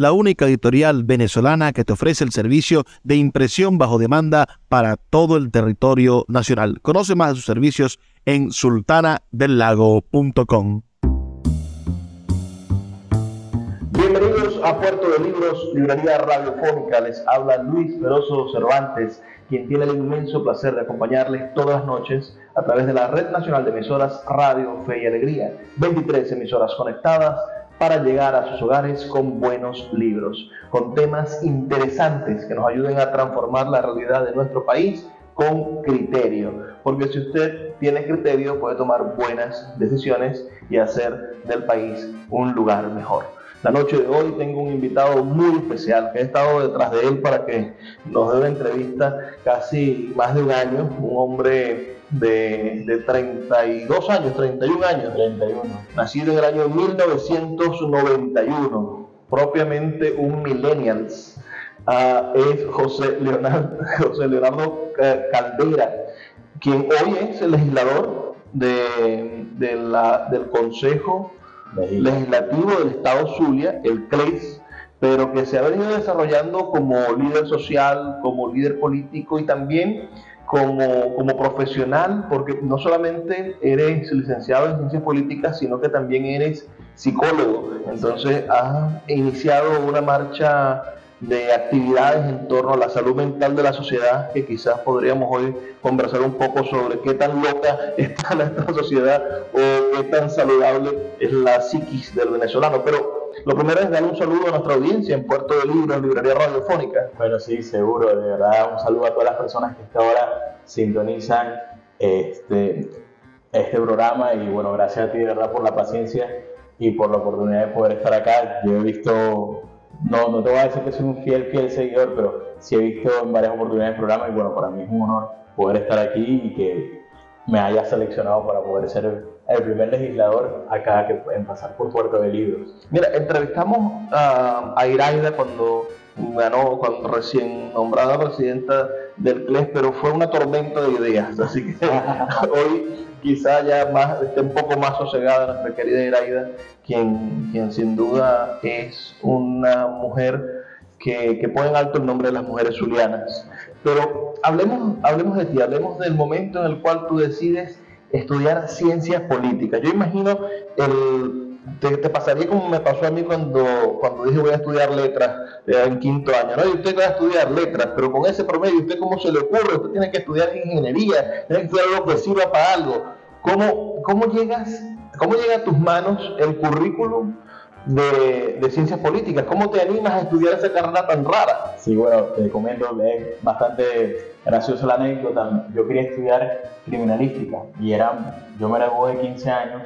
la única editorial venezolana que te ofrece el servicio de impresión bajo demanda para todo el territorio nacional. Conoce más de sus servicios en sultanadelago.com. Bienvenidos a Puerto de Libros, Librería Radiofónica. Les habla Luis Veroso Cervantes, quien tiene el inmenso placer de acompañarles todas las noches a través de la Red Nacional de Emisoras Radio Fe y Alegría. 23 emisoras conectadas para llegar a sus hogares con buenos libros, con temas interesantes que nos ayuden a transformar la realidad de nuestro país con criterio, porque si usted tiene criterio puede tomar buenas decisiones y hacer del país un lugar mejor. La noche de hoy tengo un invitado muy especial que he estado detrás de él para que nos dé una entrevista casi más de un año, un hombre de, de 32 años, 31 años, 31. nacido en el año 1991, propiamente un millennials. Uh, es José Leonardo, José Leonardo Caldera, quien hoy es el legislador de, de la, del Consejo Legislativo del Estado Zulia, el CLES, pero que se ha venido desarrollando como líder social, como líder político y también como, como profesional, porque no solamente eres licenciado en ciencias políticas, sino que también eres psicólogo. Entonces has iniciado una marcha de actividades en torno a la salud mental de la sociedad, que quizás podríamos hoy conversar un poco sobre qué tan loca está nuestra sociedad o qué tan saludable es la psiquis del venezolano. Pero lo primero es dar un saludo a nuestra audiencia en Puerto de Libros, Librería Radiofónica. Bueno, sí, seguro, de verdad, un saludo a todas las personas que hasta ahora sintonizan este, este programa y bueno, gracias a ti de verdad por la paciencia y por la oportunidad de poder estar acá. Yo he visto no, no te voy a decir que soy un fiel, fiel seguidor, pero sí he visto en varias oportunidades el programa y bueno, para mí es un honor poder estar aquí y que me haya seleccionado para poder ser el primer legislador acá que en pasar por Puerto de Libros. Mira, entrevistamos a, a Iraida cuando ganó, cuando recién nombrada presidenta del CLES, pero fue una tormenta de ideas, así que hoy quizá ya más, esté un poco más sosegada nuestra querida Iraida, quien, sin duda es una mujer que, que, pone alto el nombre de las mujeres zulianas. Pero hablemos, hablemos de ti, hablemos del momento en el cual tú decides estudiar ciencias políticas. Yo imagino el te, pasaría como me pasó a mí cuando, cuando dije voy a estudiar letras eh, en quinto año. ¿no? Y usted va a estudiar letras, pero con ese promedio, ¿usted cómo se le ocurre? Usted tiene que estudiar ingeniería, tiene que estudiar algo que sirva para algo. ¿Cómo, cómo, llegas, cómo llega a tus manos el currículum de, de, ciencias políticas? ¿Cómo te animas a estudiar esa carrera tan rara? Sí, bueno, te comento, es bastante graciosa la anécdota. Yo quería estudiar criminalística y era, yo me gradué de 15 años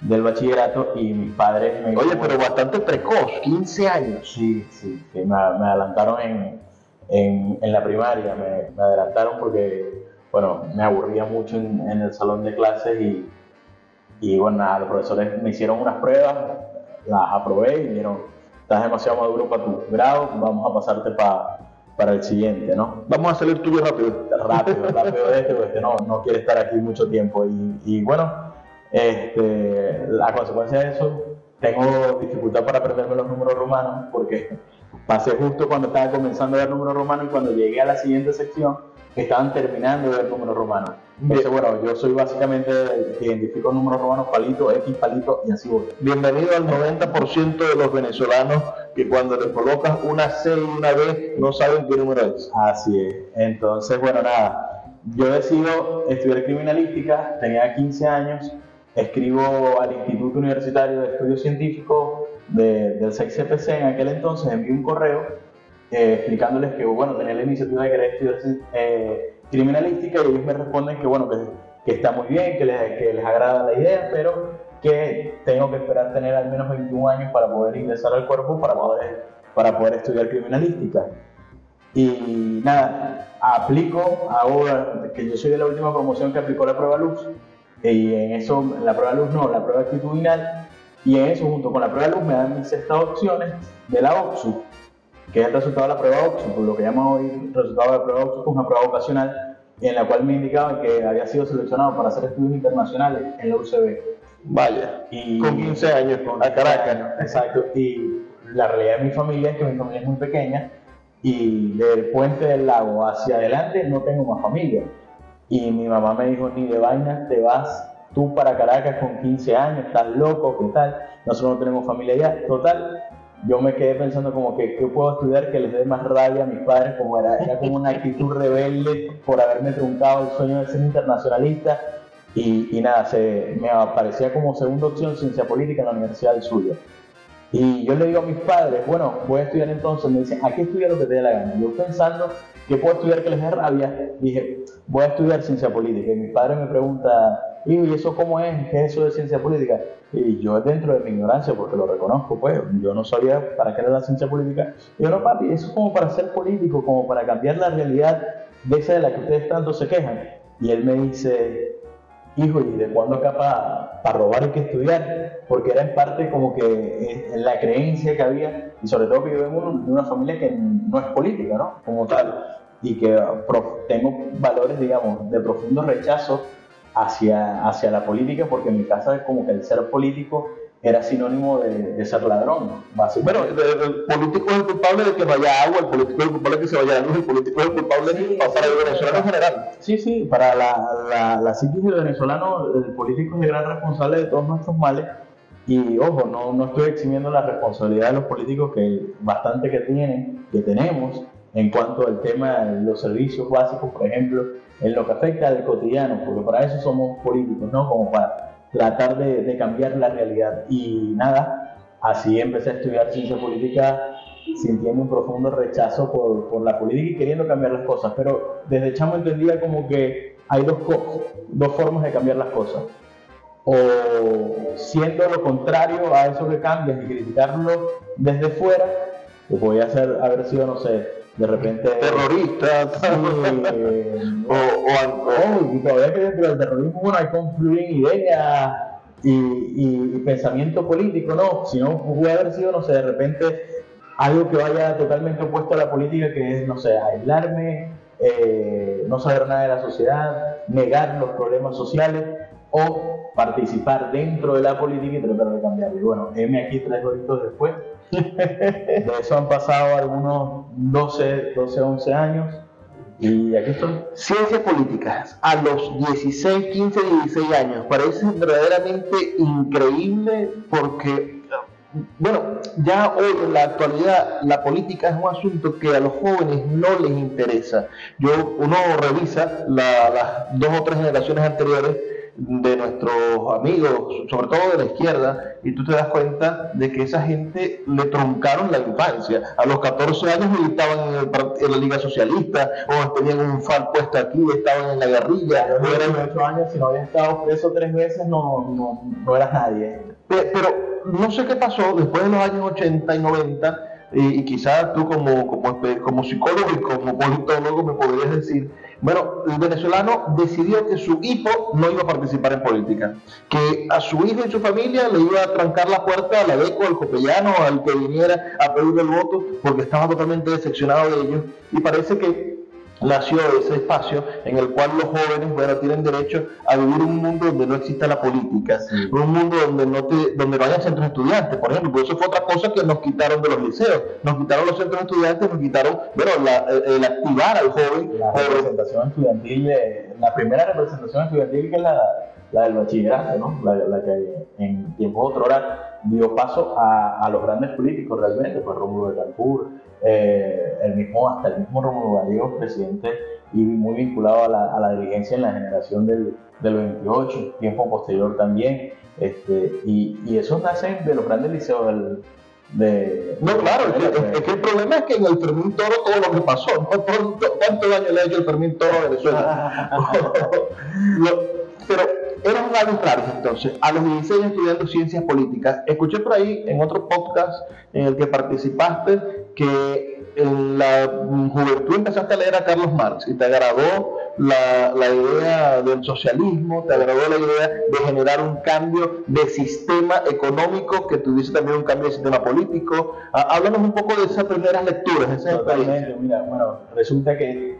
del bachillerato y mis padres me... Oye, pero bastante precoz, 15 años. Sí, sí, sí me, adelantaron en, en, en, la primaria, me, me, adelantaron porque, bueno, me aburría mucho en, en, el salón de clases y, y bueno, nada, los profesores me hicieron unas pruebas, las aprobé y dijeron, estás demasiado maduro para tu grado, vamos a pasarte para para el siguiente, ¿no? Vamos a salir tú rápido. Rápido, rápido de este, porque no, no quiere estar aquí mucho tiempo. Y, y bueno, este, la consecuencia de eso, tengo dificultad para aprenderme los números romanos porque pasé justo cuando estaba comenzando a ver números romanos y cuando llegué a la siguiente sección estaban terminando de ver números romanos. Entonces, bueno, yo soy básicamente el que identifico números romanos palito, X palito y así voy. Bienvenido al 90% de los venezolanos que cuando les colocas una C y una B no saben qué número es. Así es. Entonces, bueno, nada yo decido estudiar criminalística, tenía 15 años, escribo al Instituto Universitario de Estudios Científicos del CPC en aquel entonces, envío un correo eh, explicándoles que, bueno, tenía la iniciativa de querer estudiar eh, criminalística y ellos me responden que, bueno, que, que está muy bien, que les, que les agrada la idea, pero que tengo que esperar tener al menos 21 años para poder ingresar al cuerpo, para poder, para poder estudiar criminalística. Y nada, aplico, ahora que yo soy de la última promoción que aplicó la prueba luz, y en eso, la prueba luz no, la prueba actitudinal, y en eso junto con la prueba luz me dan mis estas opciones de la OXU, que es el resultado de la prueba OXU, por lo que llaman hoy resultado de la prueba es una prueba vocacional, en la cual me indicaban que había sido seleccionado para hacer estudios internacionales en la UCB. Vaya, y, con 15 años, con a Caracas. Exacto, y la realidad de mi familia es que mi familia es muy pequeña, y del puente del lago hacia adelante no tengo más familia. Y mi mamá me dijo, ni de vainas te vas tú para Caracas con 15 años, estás loco, ¿qué tal? Nosotros no tenemos familia allá. Total, yo me quedé pensando como que qué puedo estudiar que les dé más rabia a mis padres, como era, era como una actitud rebelde por haberme truncado el sueño de ser internacionalista. Y, y nada, se, me aparecía como segunda opción ciencia política en la Universidad del Zulia. Y yo le digo a mis padres, bueno, voy a estudiar entonces, me dicen, aquí estudia lo que te dé la gana. Yo pensando que puedo estudiar que les dé rabia, dije, voy a estudiar ciencia política. Y mi padre me pregunta, ¿y eso cómo es? ¿Qué es eso de ciencia política? Y yo dentro de mi ignorancia, porque lo reconozco, pues, yo no sabía para qué era la ciencia política. Y yo, no, papi, eso es como para ser político, como para cambiar la realidad de esa de la que ustedes tanto se quejan. Y él me dice, hijo, ¿y de cuándo acá para robar hay que estudiar? Porque era en parte como que la creencia que había, y sobre todo que yo vengo de una familia que no es política, ¿no? Como tal, y que tengo valores, digamos, de profundo rechazo hacia, hacia la política, porque en mi casa es como que el ser político era sinónimo de, ser ladrón. Básicamente. Bueno, el, político es el culpable de que vaya agua, el político es el culpable de que se vaya luz, el político es el culpable sí, para el venezolano en general. Sí, sí, para la, la, la psiquis del venezolano, el político es el gran responsable de todos nuestros males. Y ojo, no, no estoy eximiendo la responsabilidad de los políticos que bastante que tienen, que tenemos, en cuanto al tema de los servicios básicos, por ejemplo, en lo que afecta al cotidiano, porque para eso somos políticos, ¿no? Como para tratar de, cambiar la realidad. Y nada, así empecé a estudiar ciencia política sintiendo un profundo rechazo por, por la política y queriendo cambiar las cosas. Pero desde chamo entendía como que hay dos, dos formas de cambiar las cosas. O siendo lo contrario a eso que cambias y criticarlo desde fuera, que podía ser, haber sido, no sé, de repente terroristas o, o, y todavía que dentro del terrorismo bueno hay confluyen ideas y, y, pensamiento político no sino puede haber sido no sé de repente algo que vaya totalmente opuesto a la política que es no sé aislarme eh, no saber nada de la sociedad negar los problemas sociales o participar dentro de la política y tratar de cambiarlo. Y bueno M aquí tres horitos después de eso han pasado algunos 12, 12, 11 años y aquí estoy. Ciencias políticas, a los 16, 15, 16 años, parece verdaderamente increíble porque, bueno, ya hoy en la actualidad la política es un asunto que a los jóvenes no les interesa. Yo, uno revisa las dos o tres generaciones anteriores de nuestros amigos, sobre todo de la izquierda, y tú te das cuenta de que esa gente le truncaron la infancia. A los 14 años militaban en, la Liga Socialista, o tenían un FAL puesto aquí, estaban en la guerrilla. A los 18 años, si no habías estado preso tres veces, no, no, no eras nadie. Pero no sé qué pasó después de los años 80 y 90 y, quizás tú como, como, como, psicólogo y como politólogo me podrías decir, bueno, el venezolano decidió que su hijo no iba a participar en política, que a su hijo y su familia le iba a trancar la puerta a la DECO, al copellano, al que viniera a pedir el voto, porque estaba totalmente decepcionado de ellos, y parece que nació ese espacio en el cual los jóvenes bueno, tienen derecho a vivir un mundo donde no exista la política, un mundo donde no, te, donde no haya centros estudiantes, por ejemplo, eso fue otra cosa que nos quitaron de los liceos, nos quitaron los centros estudiantes, nos quitaron, bueno, el, activar al joven. La representación estudiantil, la primera representación estudiantil que es la, la del bachillerato, ¿no? la, la que en tiempo otro hora dio paso a, a, los grandes políticos realmente, pues Rómulo de Calpur, eh, el mismo, hasta el mismo Romulo Gallegos, presidente y muy vinculado a la, a la dirigencia en la generación del, del 28, tiempo posterior también. Este, y, y esos nacen de los grandes liceos del, de, no, claro, es que, el problema es que en el Fermín Toro todo lo que pasó, ¿cuánto daño le ha hecho el Fermín Toro a Venezuela? pero eran raros entonces, a los 16 estudiando ciencias políticas. Escuché por ahí en otro podcast en el que participaste que en la juventud empezaste a leer a Carlos Marx y te agradó la, la, idea del socialismo, te agradó la idea de generar un cambio de sistema económico que tuviese también un cambio de sistema político. Háblanos un poco de esas primeras lecturas. Totalmente, mira, bueno, resulta que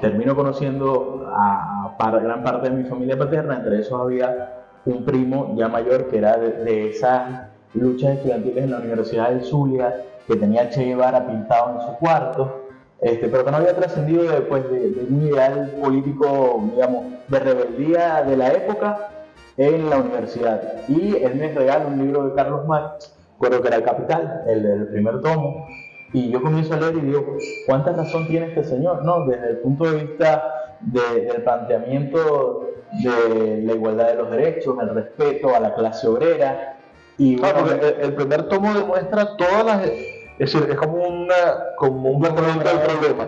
termino conociendo a, gran parte de mi familia paterna, entre esos había un primo ya mayor que era de, esas luchas estudiantiles en la Universidad del Zulia, que tenía Che Guevara pintado en su cuarto, este, pero que no había trascendido después de, un ideal político, digamos, de rebeldía de la época en la universidad. Y él me regala un libro de Carlos Marx, creo que era El Capital, el del primer tomo, y yo comienzo a leer y digo, ¿cuánta razón tiene este señor? No, desde el punto de vista del planteamiento de la igualdad de los derechos, el respeto a la clase obrera. Y porque el, primer tomo demuestra todas las... Es decir, es como, una, como un planteamiento del problema,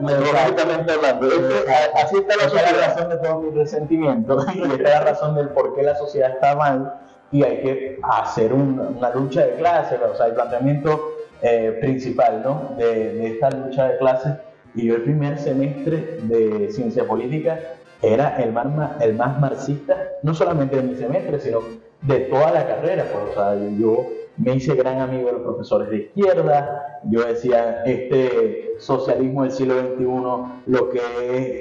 metodológicamente hablando. así está la, razón de todo mi resentimiento y esta es la razón del por qué la sociedad está mal y hay que hacer una lucha de clases, o sea, el planteamiento eh, principal ¿no? de, esta lucha de clases. Y yo el primer semestre de ciencia política era el más, el más marxista, no solamente de mi semestre, sino de toda la carrera. Pues, o sea, yo me hice gran amigo de los profesores de izquierda, yo decía, este socialismo del siglo XXI lo que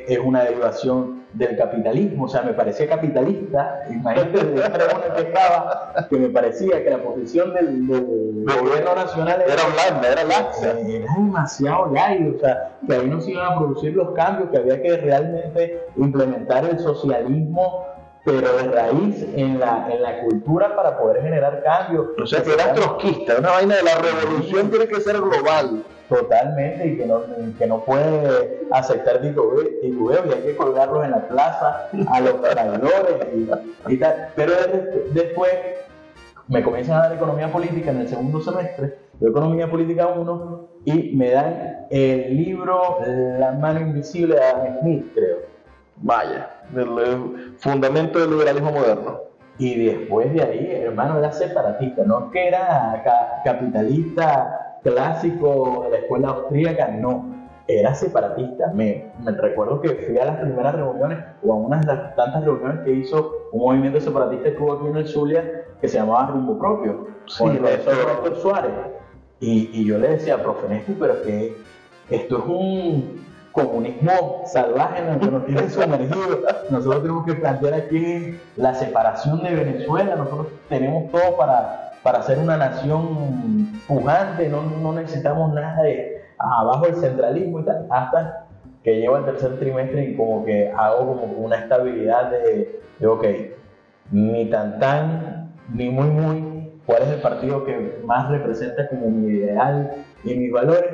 es, es una derivación del capitalismo, o sea, me parecía capitalista, imagínate el que estaba, que me parecía que la posición del, gobierno nacional era, blanda, era laxa. Era demasiado light, o sea, que ahí no se iban a producir los cambios, que había que realmente implementar el socialismo pero de raíz en la, en la cultura para poder generar cambios. O sea, que era trotskista, una vaina de la revolución tiene que ser global. Totalmente, y que no, que no puede aceptar titubeo, y hay que colgarlos en la plaza a los traidores y, tal. Pero después me comienzan a dar economía política en el segundo semestre, de economía política 1, y me dan el libro La mano invisible de Adam Smith, creo. Vaya, del fundamento del liberalismo moderno. Y después de ahí, hermano, era separatista, no que era capitalista clásico de la escuela austríaca, no, era separatista. Me, recuerdo que fui a las primeras reuniones o a unas de las tantas reuniones que hizo un movimiento separatista que hubo aquí en el Zulia que se llamaba Rumbo Propio, con el profesor Suárez. Y, y, yo le decía, profe Néstor, pero que esto es un comunismo salvaje en el que nos tienen sumergidos. Nosotros tenemos que plantear aquí la separación de Venezuela, nosotros tenemos todo para para ser una nación pujante, no, no necesitamos nada de abajo el centralismo y tal, hasta que llego al tercer trimestre y como que hago como una estabilidad de, de ok, ni tan tan, ni muy muy, cuál es el partido que más representa como mi ideal y mis valores.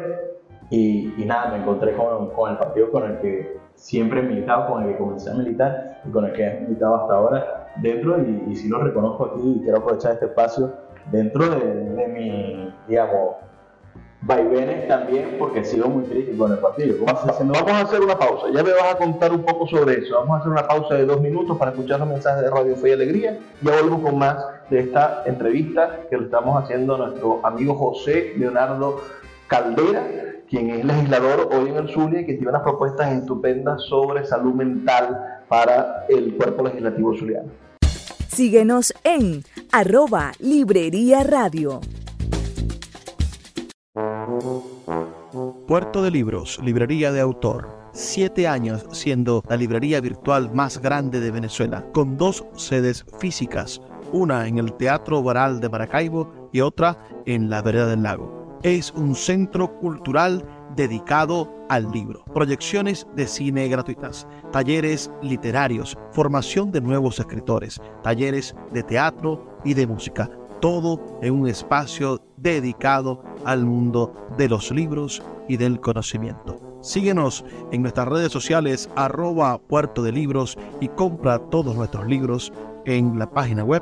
Y, nada, me encontré con, con, el partido con el que siempre he militado, con el que comencé a militar y con el que he militado hasta ahora dentro y, sí lo reconozco aquí y quiero aprovechar este espacio dentro de, mi, digamos, vaivenes también, porque sigo muy crítico con el partido. Vamos a hacer una pausa, ya me vas a contar un poco sobre eso. Vamos a hacer una pausa de dos minutos para escuchar los mensajes de Radio Fe y Alegría. Ya volvemos con más de esta entrevista que le estamos haciendo a nuestro amigo José Leonardo Caldera, quien es legislador hoy en el Zulia y que tiene unas propuestas estupendas sobre salud mental para el cuerpo legislativo zuliano. Síguenos en arroba Librería Radio. Puerto de Libros, Librería de Autor. Siete años siendo la librería virtual más grande de Venezuela, con dos sedes físicas, una en el Teatro Baral de Maracaibo y otra en la Vereda del Lago. Es un centro cultural dedicado al libro, proyecciones de cine gratuitas, talleres literarios, formación de nuevos escritores, talleres de teatro y de música. todo en un espacio dedicado al mundo de los libros y del conocimiento. Síguenos en nuestras redes sociales arroba puerto de libros y compra todos nuestros libros en la página web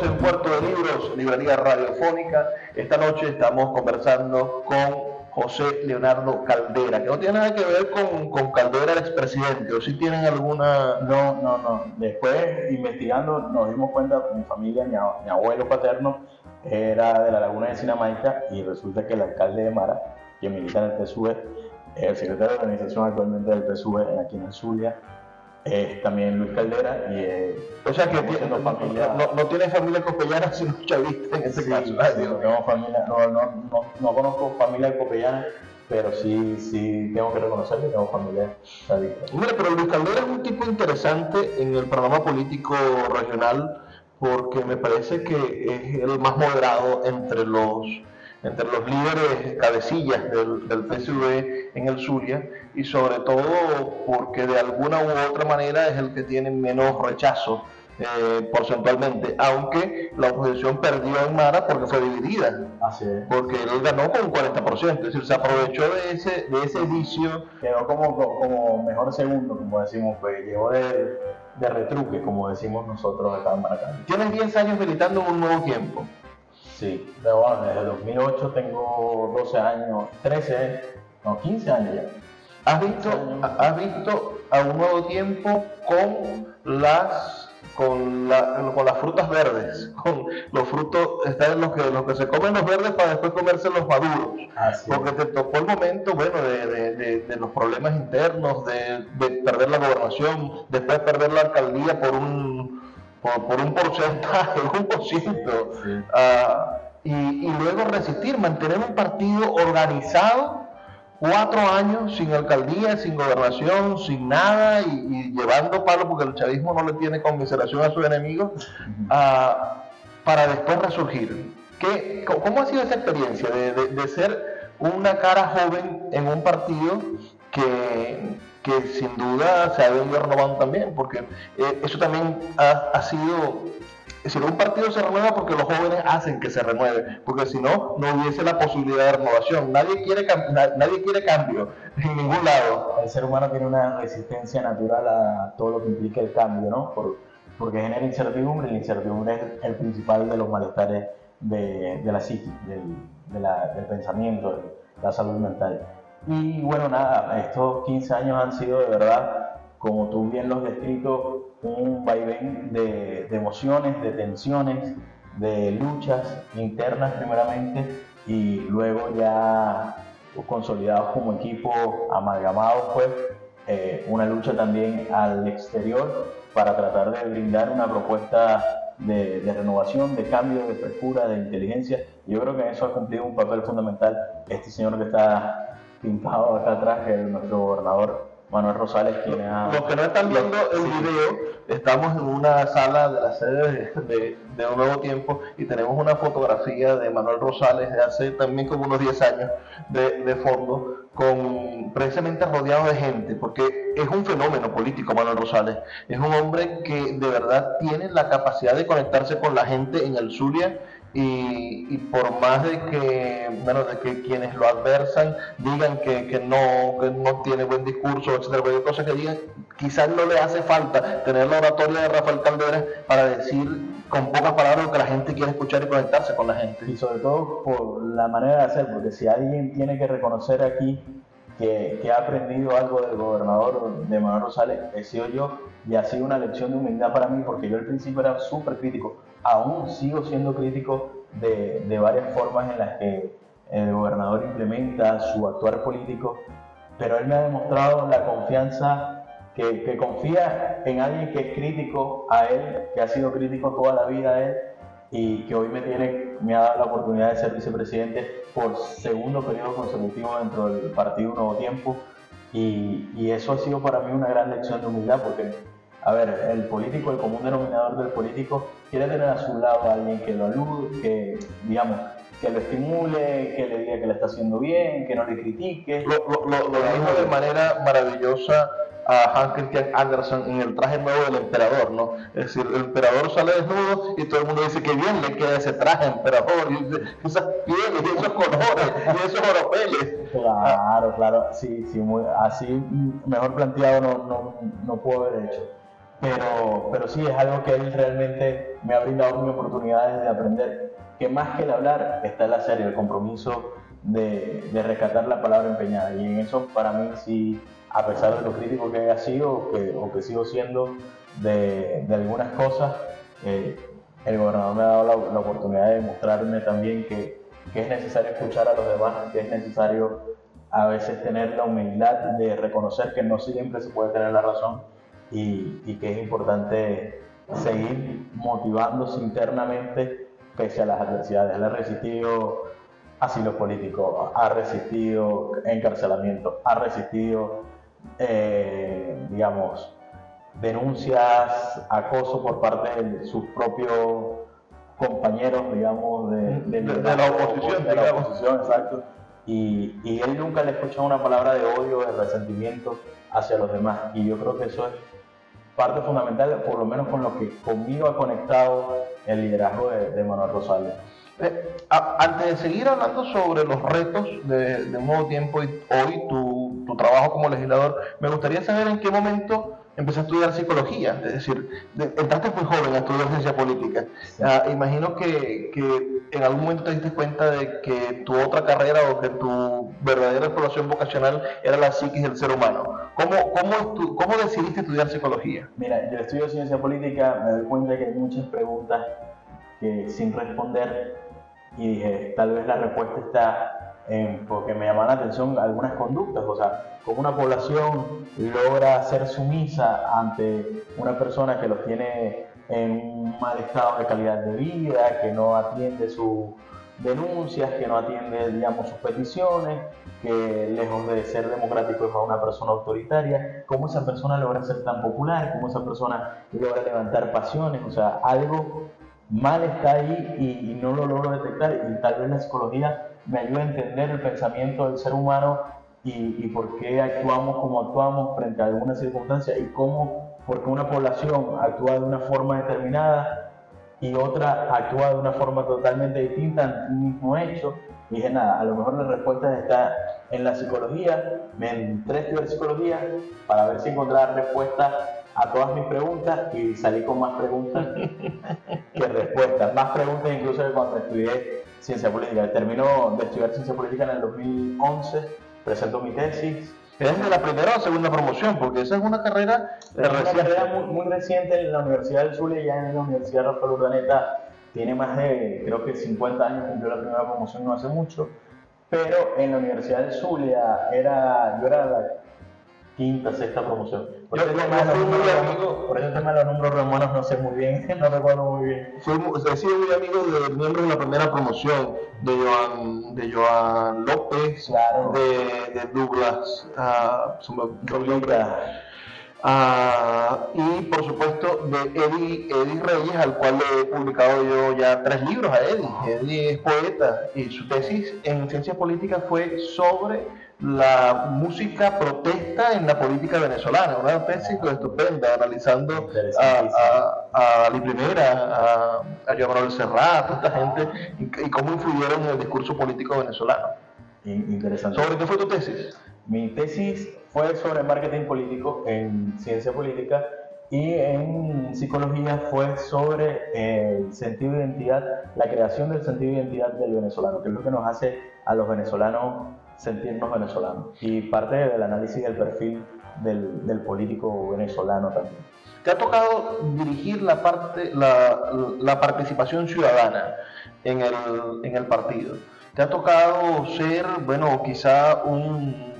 En Puerto de Libros, Librería Radiofónica. Esta noche estamos conversando con José Leonardo Caldera, que no tiene nada que ver con, con Caldera el expresidente, o si tienen alguna... No, no, no. Después, investigando, nos dimos cuenta, mi familia, mi, abuelo paterno, era de la laguna de Sinamaica y resulta que el alcalde de Mara, que milita en el PSUE, el secretario de organización actualmente del PSUE aquí en Zulia, es también Luis Caldera y eh, o sea que no, familia, no, no, tiene familia copellana sino chavista en ese caso. no, familia, no, no, no, conozco familia copellana pero sí, sí tengo que reconocer que tengo familia chavista Mira, pero Luis Caldera es un tipo interesante en el programa político regional porque me parece que es el más moderado entre los entre los líderes cabecillas del, del PSV en el Zulia y sobre todo porque de alguna u otra manera es el que tiene menos rechazo eh, porcentualmente, aunque la oposición perdió en Mara porque fue dividida, porque él ganó con un 40%, es decir, se aprovechó de ese, de ese vicio. Quedó como, como mejor segundo, como decimos, pues llegó de, de retruque, como decimos nosotros acá en Maracay. Tienes 10 años militando en un nuevo tiempo. Sí, pero bueno, desde 2008 tengo 12 años, 13, no, 15 años ya. ¿Has visto, has visto a un nuevo tiempo con las con, con las frutas verdes, con los frutos, están los que, los que se comen los verdes para después comerse los maduros. Porque te tocó el momento, bueno, de, de, los problemas internos, de, perder la gobernación, después perder la alcaldía por un, por, un porcentaje, un por ciento, ah, y, y luego resistir, mantener un partido organizado cuatro años sin alcaldía, sin gobernación, sin nada y, llevando palo porque el chavismo no le tiene conmiseración a sus enemigos ah, para después resurgir. ¿Qué, ¿Cómo ha sido esa experiencia de, ser una cara joven en un partido que, que sin duda se ha venido renovando también? Porque eh, eso también ha, ha sido es decir, un partido se renueva porque los jóvenes hacen que se renueve, porque si no, no hubiese la posibilidad de renovación. Nadie quiere, nadie quiere cambio en ningún lado. El ser humano tiene una resistencia natural a todo lo que implica el cambio, ¿no? porque genera incertidumbre y la incertidumbre es el principal de los malestares de, la psique, del, del pensamiento, de la salud mental. Y bueno, nada, estos 15 años han sido de verdad como tú bien lo has descrito, un vaivén de, emociones, de tensiones, de luchas internas primeramente y luego ya consolidados como equipo, amalgamados pues, eh, una lucha también al exterior para tratar de brindar una propuesta de, de, renovación, de cambio, de frescura, de inteligencia. Yo creo que en eso ha cumplido un papel fundamental este señor que está pintado acá atrás, que es nuestro gobernador Manuel Rosales, quien ha... Los que no están viendo el video, estamos en una sala de la sede de, de, Un Nuevo Tiempo y tenemos una fotografía de Manuel Rosales de hace también como unos 10 años de, de fondo, con precisamente rodeado de gente, porque es un fenómeno político Manuel Rosales. Es un hombre que de verdad tiene la capacidad de conectarse con la gente en el Zulia y, por más de que, bueno, de que quienes lo adversan digan que, que, no, que no tiene buen discurso, etcétera, cualquier cosa que digan, quizás no le hace falta tener la oratoria de Rafael Caldera para decir con pocas palabras lo que la gente quiere escuchar y conectarse con la gente. Y sobre todo por la manera de hacer, porque si alguien tiene que reconocer aquí que, que, ha aprendido algo del gobernador de Manuel Rosales, he sido yo, y ha sido una lección de humildad para mí, porque yo al principio era súper crítico aún sigo siendo crítico de, de, varias formas en las que el gobernador implementa su actuar político, pero él me ha demostrado la confianza que, que, confía en alguien que es crítico a él, que ha sido crítico toda la vida a él, y que hoy me, tiene, me ha dado la oportunidad de ser vicepresidente por segundo periodo consecutivo dentro del partido Nuevo Tiempo. Y, y, eso ha sido para mí una gran lección de humildad porque, a ver, el político, el común denominador del político, quiere tener a su lado a alguien que lo alude, que, digamos, que lo estimule, que le diga que le está haciendo bien, que no le critique. Lo, lo, lo, lo dijo de manera maravillosa a Hans Christian Andersen en el traje nuevo del emperador, ¿no? Es decir, el emperador sale desnudo y todo el mundo dice que bien le queda ese traje emperador, y esas pieles, y esos colores, y esos oropeles. Claro, claro, sí, sí, muy, así mejor planteado no, no, no puedo haber hecho. Pero, pero sí, es algo que él realmente me ha brindado mi oportunidades de aprender, que más que el hablar está el hacer y el compromiso de, de rescatar la palabra empeñada. Y en eso para mí sí a pesar de lo crítico que haya sido que, o que sigo siendo de, de algunas cosas, eh, el gobernador me ha dado la, la, oportunidad de demostrarme también que, que, es necesario escuchar a los demás, que es necesario a veces tener la humildad de reconocer que no siempre se puede tener la razón y, y que es importante seguir motivándose internamente pese a las adversidades. Él ha resistido asilo político, ha resistido encarcelamiento, ha resistido eh, digamos, denuncias, acoso por parte de sus propios compañeros, digamos, de, de, de la oposición. De la oposición, exacto. Y, y, él nunca le escucha una palabra de odio, de resentimiento hacia los demás. Y yo creo que eso es parte fundamental, por lo menos con lo que conmigo ha conectado el liderazgo de, Manuel Rosales. Eh, antes de seguir hablando sobre los retos de, de nuevo tiempo y hoy tu, tu, trabajo como legislador, me gustaría saber en qué momento empecé a estudiar psicología, es decir, de, entraste muy joven a estudiar ciencia política. Sí. Uh, imagino que, que, en algún momento te diste cuenta de que tu otra carrera o que tu verdadera exploración vocacional era la psiquis del ser humano. ¿Cómo, cómo, cómo decidiste estudiar psicología? Mira, yo estudio ciencia política, me doy cuenta que hay muchas preguntas que sin responder y dije, tal vez la respuesta está en, porque me llaman la atención algunas conductas, o sea, como una población logra ser sumisa ante una persona que los tiene en un mal estado de calidad de vida, que no atiende sus denuncias, que no atiende, digamos, sus peticiones, que lejos de ser democrático es una persona autoritaria, cómo esa persona logra ser tan popular, cómo esa persona logra levantar pasiones, o sea, algo mal está ahí y, y, no lo logro detectar. Y tal vez la psicología me ayuda a entender el pensamiento del ser humano y, y por qué actuamos como actuamos frente a alguna circunstancia y cómo, porque una población actúa de una forma determinada y otra actúa de una forma totalmente distinta ante un mismo hecho. Y dije, nada, a lo mejor la respuesta está en la psicología, me entré a estudiar psicología para ver si encontraba respuestas a todas mis preguntas y salí con más preguntas que respuestas. Más preguntas incluso que cuando estudié ciencia política. Termino de estudiar ciencia política en el 2011, presento mi tesis. ¿Es de la primera o segunda promoción? Porque esa es una carrera, es una carrera muy, muy, reciente en la Universidad del Zulia, ya en la Universidad Rafael Urdaneta. Tiene más de, creo que 50 años, cumplió la primera promoción no hace mucho. Pero en la Universidad del Zulia era, yo era la quinta, sexta promoción. Por yo, ese yo, tema yo de los muy números- amigo, por ese tema de los números romanos no sé muy bien, no recuerdo muy bien. he sido muy amigo de miembros de la primera promoción, de Joan, de Joan López, Claro. de, de Douglas. Douglas. Ah, y por supuesto de Eddie, Eddie Reyes, al cual le he publicado yo ya tres libros a Eddie. Eddie es poeta y su tesis en ciencia política fue sobre la música protesta en la política venezolana. Una tesis estupenda, analizando a, a, a Ali Primera, a, a Joan Manuel Serrat, a toda esta gente, y, y cómo influyeron en el discurso político venezolano. In- Interesante. ¿Sobre qué fue tu tesis? Mi tesis fue sobre marketing político en ciencia política y en psicología fue sobre el sentido de identidad, la creación del sentido de identidad del venezolano, que es lo que nos hace a los venezolanos sentirnos venezolanos y parte del análisis del perfil del, del político venezolano también. ¿Te ha tocado dirigir la, parte, la, la participación ciudadana en el, en el partido? ¿Te ha tocado ser, bueno, quizá un,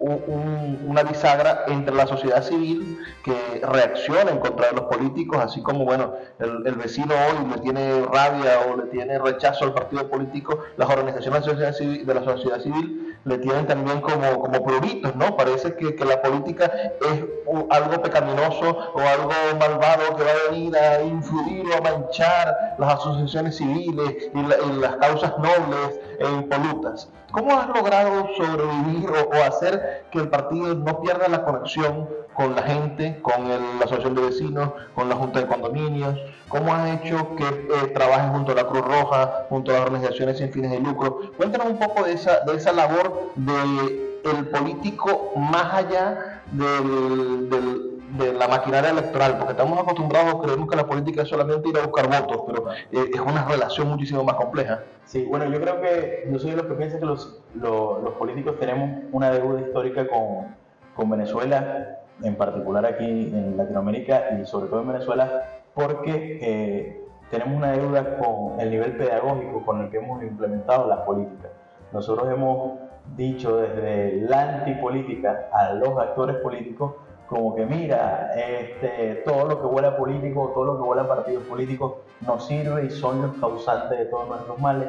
una bisagra entre la sociedad civil que reacciona en contra de los políticos, así como bueno, el, vecino hoy le tiene rabia o le tiene rechazo al partido político, las organizaciones de la sociedad civil, la le tienen también como, como pruritos, ¿no? Parece que, que, la política es algo pecaminoso o algo malvado que va a venir a influir o a manchar las asociaciones civiles y, las causas nobles e impolutas. ¿Cómo has logrado sobrevivir o, hacer que el partido no pierda la conexión con la gente, con la asociación de vecinos, con la junta de condominios? ¿Cómo has hecho que eh, trabajes junto a la Cruz Roja, junto a las organizaciones sin fines de lucro? Cuéntanos un poco de esa, de esa labor del el político más allá del, de la maquinaria electoral, porque estamos acostumbrados, creemos que la política es solamente ir a buscar votos, pero eh, es una relación muchísimo más compleja. Sí, bueno, yo creo que yo soy de los que piensa que los, los, políticos tenemos una deuda histórica con, con, Venezuela, en particular aquí en Latinoamérica y sobre todo en Venezuela, porque eh, tenemos una deuda con el nivel pedagógico con el que hemos implementado las políticas. Nosotros hemos dicho desde la antipolítica a los actores políticos como que mira, este, todo lo que huele político, todo lo que huele partidos políticos nos sirve y son los causantes de todos nuestros males,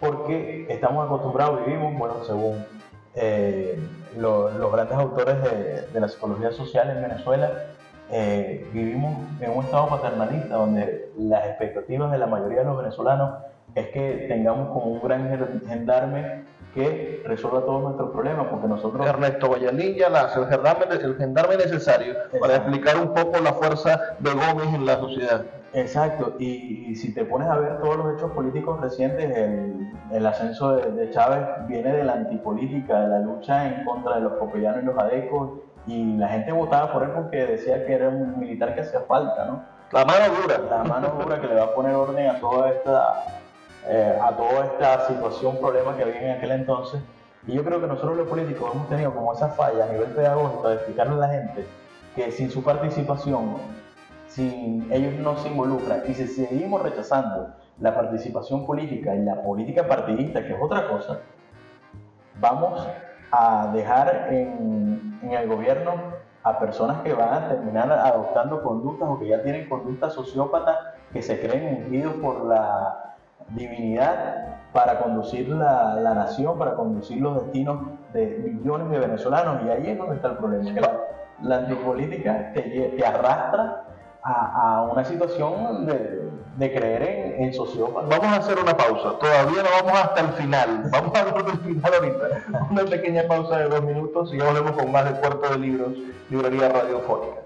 porque estamos acostumbrados, vivimos, bueno, según eh, los grandes autores de, la psicología social en Venezuela, eh, vivimos en un estado paternalista donde las expectativas de la mayoría de los venezolanos es que tengamos como un gran gendarme que resuelva todos nuestros problemas, porque nosotros... Ernesto Valladilla nace el gendarme, el gendarme necesario para explicar un poco la fuerza de Gómez en la sociedad. Exacto, y, si te pones a ver todos los hechos políticos recientes, el, ascenso de, Chávez viene de la antipolítica, de la lucha en contra de los copellanos y los adecos, y la gente votaba por él porque decía que era un militar que hacía falta, ¿no? La mano dura. La mano dura que le va a poner orden a toda esta eh, a toda esta situación, problema que había en aquel entonces. Y yo creo que nosotros los políticos hemos tenido como esa falla a nivel pedagógico de explicarle a la gente que sin su participación, sin ellos no se involucran y si seguimos rechazando la participación política y la política partidista, que es otra cosa, vamos a dejar en, en el gobierno a personas que van a terminar adoptando conductas o que ya tienen conductas sociópatas que se creen ungidos por la divinidad para conducir la, la, nación, para conducir los destinos de millones de venezolanos. Y ahí es donde está el problema, la, antipolítica te, arrastra a, a, una situación de, de creer en, en. Vamos a hacer una pausa, todavía no vamos hasta el final, vamos a hablar del final ahorita. Una pequeña pausa de dos minutos y ya volvemos con más de Puerto de Libros, Librería Radiofónica.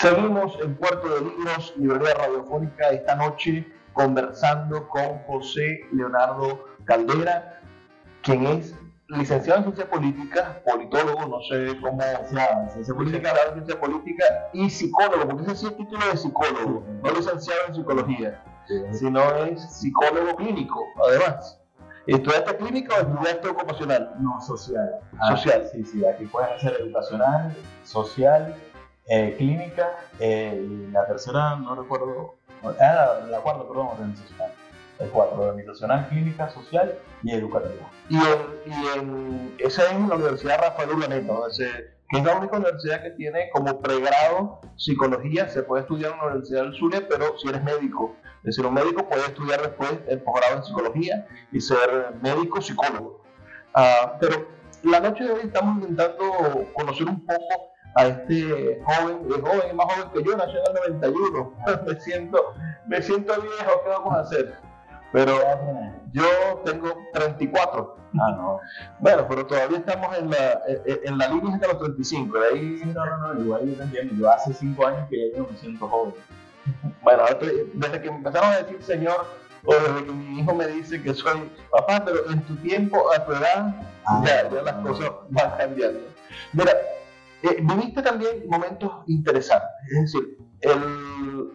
Seguimos en Puerto de Libros, Librería Radiofónica, esta noche conversando con José Leonardo Caldera, quien es licenciado en Ciencia Política, politólogo, no sé cómo, sea, ciencia política, en Ciencia Política y psicólogo, porque ese es el título de psicólogo, no licenciado en Psicología, sino es psicólogo clínico, además. ¿Estudiaste clínica o estudiaste ocupacional? No, social. social. sí, sí, aquí puedes hacer educacional, social eh, clínica, eh, y la tercera no recuerdo, ah, la, cuarta, perdón, organizacional. El cuatro, organizacional, clínica, social y educativa. Y, en, esa es la Universidad Rafael Urdaneta, que es la única universidad que tiene como pregrado psicología, se puede estudiar en la Universidad del Zulia, pero si eres médico. Es decir, un médico puede estudiar después el posgrado en psicología y ser médico psicólogo. Ah, pero la noche de hoy estamos intentando conocer un poco a este joven, es joven, es más joven que yo, nació en el 91. me siento, me siento viejo, ¿qué vamos a hacer? Pero yo tengo 34. Ah, no. Bueno, pero todavía estamos en la, en, la línea de los 35. De ahí... no, no, no, igual yo te entiendo. Yo hace 5 años que ya yo me siento joven. Bueno, desde que empezaron a decir señor, o desde que mi hijo me dice que soy papá, pero en tu tiempo, a tu edad, ah, ya, las cosas van cambiando. Mira, eh, viviste también momentos interesantes, es decir, el,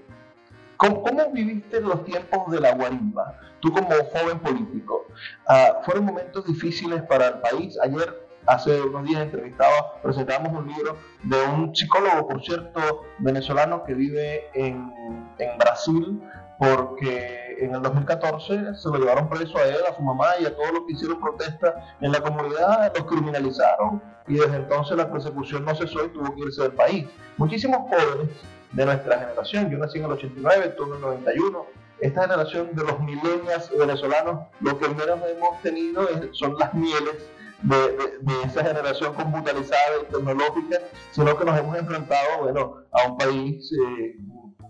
¿cómo, viviste los tiempos de la guarimba? Tú como joven político, ah, ¿fueron momentos difíciles para el país? Ayer hace unos días entrevistaba, presentamos un libro de un psicólogo, por cierto, venezolano que vive en, en Brasil, porque en el 2014 se lo llevaron preso a él, a su mamá y a todos los que hicieron protesta en la comunidad, los criminalizaron y desde entonces la persecución no cesó y tuvo que irse del país. Muchísimos jóvenes de nuestra generación, yo nací en el 89, tú en el 91, esta generación de los milenios venezolanos, lo que menos hemos tenido son las mieles de, esa generación computarizada y tecnológica, sino que nos hemos enfrentado bueno, a un país eh,